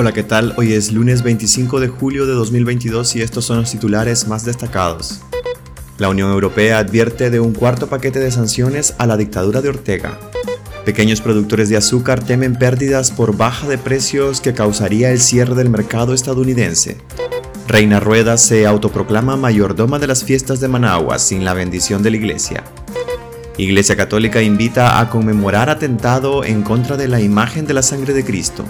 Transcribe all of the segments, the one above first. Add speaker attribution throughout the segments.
Speaker 1: Hola, ¿qué tal? Hoy es lunes 25 de julio de 2022 y estos son los titulares más destacados. La Unión Europea advierte de un cuarto paquete de sanciones a la dictadura de Ortega. Pequeños productores de azúcar temen pérdidas por baja de precios que causaría el cierre del mercado estadounidense. Reina Rueda se autoproclama mayordoma de las fiestas de Managua sin la bendición de la iglesia. Iglesia Católica invita a conmemorar atentado en contra de la imagen de la sangre de Cristo.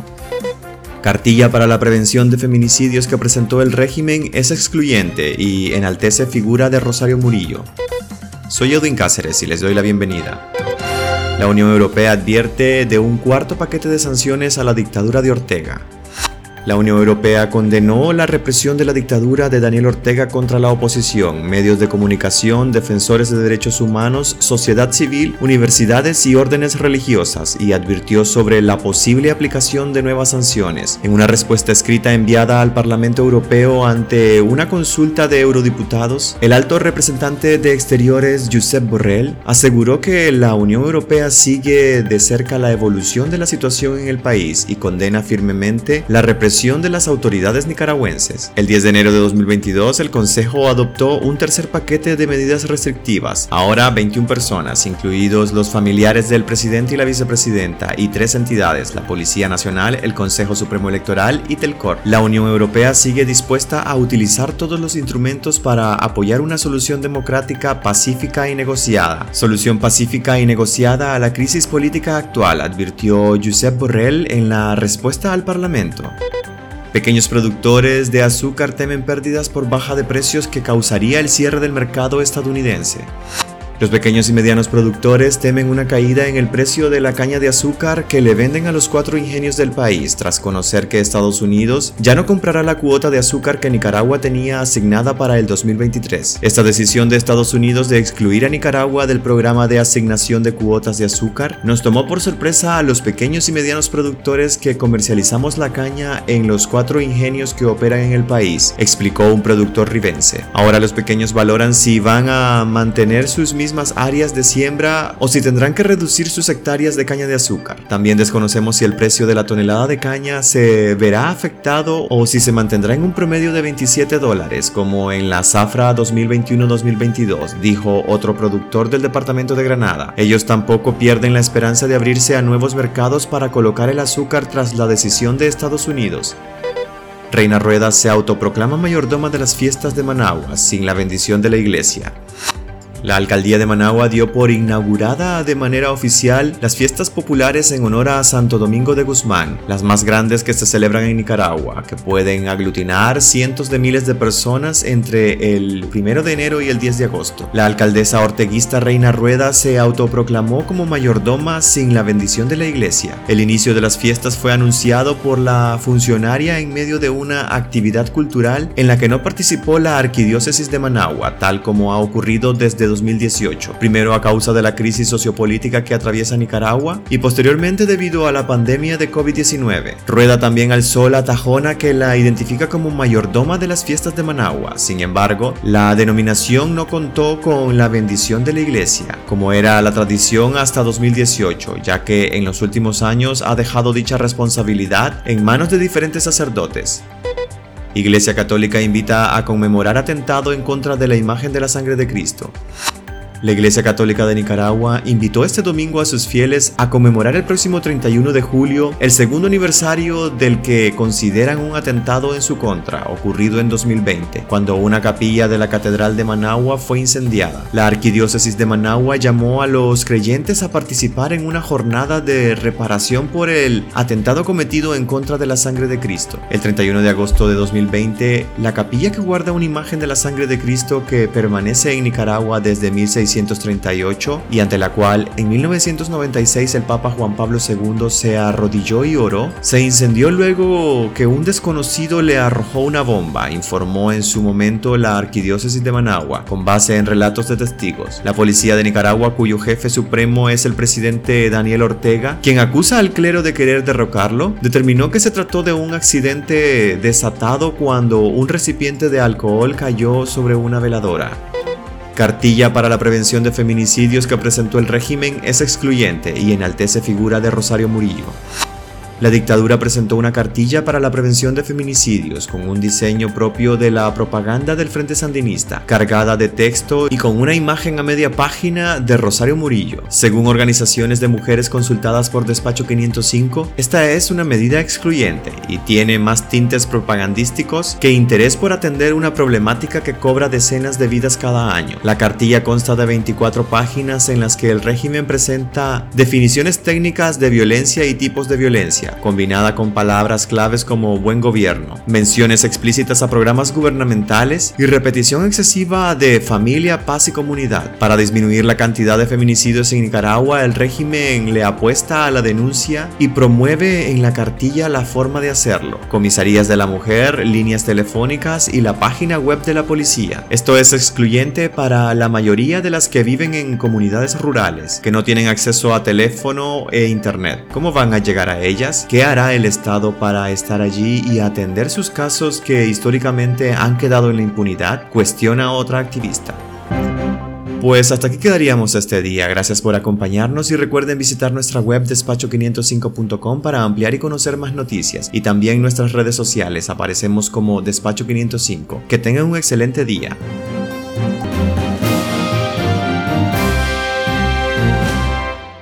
Speaker 1: Cartilla para la prevención de feminicidios que presentó el régimen es excluyente y enaltece figura de Rosario Murillo. Soy Edwin Cáceres y les doy la bienvenida. La Unión Europea advierte de un cuarto paquete de sanciones a la dictadura de Ortega. La Unión Europea condenó la represión de la dictadura de Daniel Ortega contra la oposición, medios de comunicación, defensores de derechos humanos, sociedad civil, universidades y órdenes religiosas y advirtió sobre la posible aplicación de nuevas sanciones. En una respuesta escrita enviada al Parlamento Europeo ante una consulta de eurodiputados, el alto representante de Exteriores, Josep Borrell, aseguró que la Unión Europea sigue de cerca la evolución de la situación en el país y condena firmemente la represión de las autoridades nicaragüenses. El 10 de enero de 2022, el Consejo adoptó un tercer paquete de medidas restrictivas. Ahora 21 personas, incluidos los familiares del presidente y la vicepresidenta, y tres entidades, la Policía Nacional, el Consejo Supremo Electoral y Telcor. La Unión Europea sigue dispuesta a utilizar todos los instrumentos para apoyar una solución democrática, pacífica y negociada. Solución pacífica y negociada a la crisis política actual, advirtió Josep Borrell en la respuesta al Parlamento. Pequeños productores de azúcar temen pérdidas por baja de precios que causaría el cierre del mercado estadounidense. Los pequeños y medianos productores temen una caída en el precio de la caña de azúcar que le venden a los cuatro ingenios del país tras conocer que Estados Unidos ya no comprará la cuota de azúcar que Nicaragua tenía asignada para el 2023. Esta decisión de Estados Unidos de excluir a Nicaragua del programa de asignación de cuotas de azúcar nos tomó por sorpresa a los pequeños y medianos productores que comercializamos la caña en los cuatro ingenios que operan en el país, explicó un productor ribense. Ahora los pequeños valoran si van a mantener sus áreas de siembra o si tendrán que reducir sus hectáreas de caña de azúcar. También desconocemos si el precio de la tonelada de caña se verá afectado o si se mantendrá en un promedio de 27 dólares como en la zafra 2021-2022, dijo otro productor del departamento de Granada. Ellos tampoco pierden la esperanza de abrirse a nuevos mercados para colocar el azúcar tras la decisión de Estados Unidos. Reina Rueda se autoproclama mayordoma de las fiestas de Managua sin la bendición de la iglesia. La alcaldía de Managua dio por inaugurada de manera oficial las fiestas populares en honor a Santo Domingo de Guzmán, las más grandes que se celebran en Nicaragua, que pueden aglutinar cientos de miles de personas entre el 1 de enero y el 10 de agosto. La alcaldesa orteguista Reina Rueda se autoproclamó como mayordoma sin la bendición de la iglesia. El inicio de las fiestas fue anunciado por la funcionaria en medio de una actividad cultural en la que no participó la arquidiócesis de Managua, tal como ha ocurrido desde 2018, primero a causa de la crisis sociopolítica que atraviesa Nicaragua y posteriormente debido a la pandemia de COVID-19. Rueda también alzó la tajona que la identifica como mayordoma de las fiestas de Managua. Sin embargo, la denominación no contó con la bendición de la iglesia, como era la tradición hasta 2018, ya que en los últimos años ha dejado dicha responsabilidad en manos de diferentes sacerdotes. Iglesia Católica invita a conmemorar atentado en contra de la imagen de la sangre de Cristo. La Iglesia Católica de Nicaragua invitó este domingo a sus fieles a conmemorar el próximo 31 de julio el segundo aniversario del que consideran un atentado en su contra, ocurrido en 2020, cuando una capilla de la Catedral de Managua fue incendiada. La Arquidiócesis de Managua llamó a los creyentes a participar en una jornada de reparación por el atentado cometido en contra de la sangre de Cristo. El 31 de agosto de 2020, la capilla que guarda una imagen de la sangre de Cristo que permanece en Nicaragua desde 1600 y ante la cual en 1996 el Papa Juan Pablo II se arrodilló y oró, se incendió luego que un desconocido le arrojó una bomba, informó en su momento la Arquidiócesis de Managua, con base en relatos de testigos. La policía de Nicaragua, cuyo jefe supremo es el presidente Daniel Ortega, quien acusa al clero de querer derrocarlo, determinó que se trató de un accidente desatado cuando un recipiente de alcohol cayó sobre una veladora. Cartilla para la prevención de feminicidios que presentó el régimen es excluyente y enaltece figura de Rosario Murillo. La dictadura presentó una cartilla para la prevención de feminicidios con un diseño propio de la propaganda del Frente Sandinista, cargada de texto y con una imagen a media página de Rosario Murillo. Según organizaciones de mujeres consultadas por Despacho 505, esta es una medida excluyente y tiene más tintes propagandísticos que interés por atender una problemática que cobra decenas de vidas cada año. La cartilla consta de 24 páginas en las que el régimen presenta definiciones técnicas de violencia y tipos de violencia combinada con palabras claves como buen gobierno, menciones explícitas a programas gubernamentales y repetición excesiva de familia, paz y comunidad. Para disminuir la cantidad de feminicidios en Nicaragua, el régimen le apuesta a la denuncia y promueve en la cartilla la forma de hacerlo. Comisarías de la mujer, líneas telefónicas y la página web de la policía. Esto es excluyente para la mayoría de las que viven en comunidades rurales, que no tienen acceso a teléfono e internet. ¿Cómo van a llegar a ellas? ¿Qué hará el Estado para estar allí y atender sus casos que históricamente han quedado en la impunidad? Cuestiona otra activista. Pues hasta aquí quedaríamos este día. Gracias por acompañarnos y recuerden visitar nuestra web despacho505.com para ampliar y conocer más noticias. Y también nuestras redes sociales aparecemos como Despacho505. Que tengan un excelente día.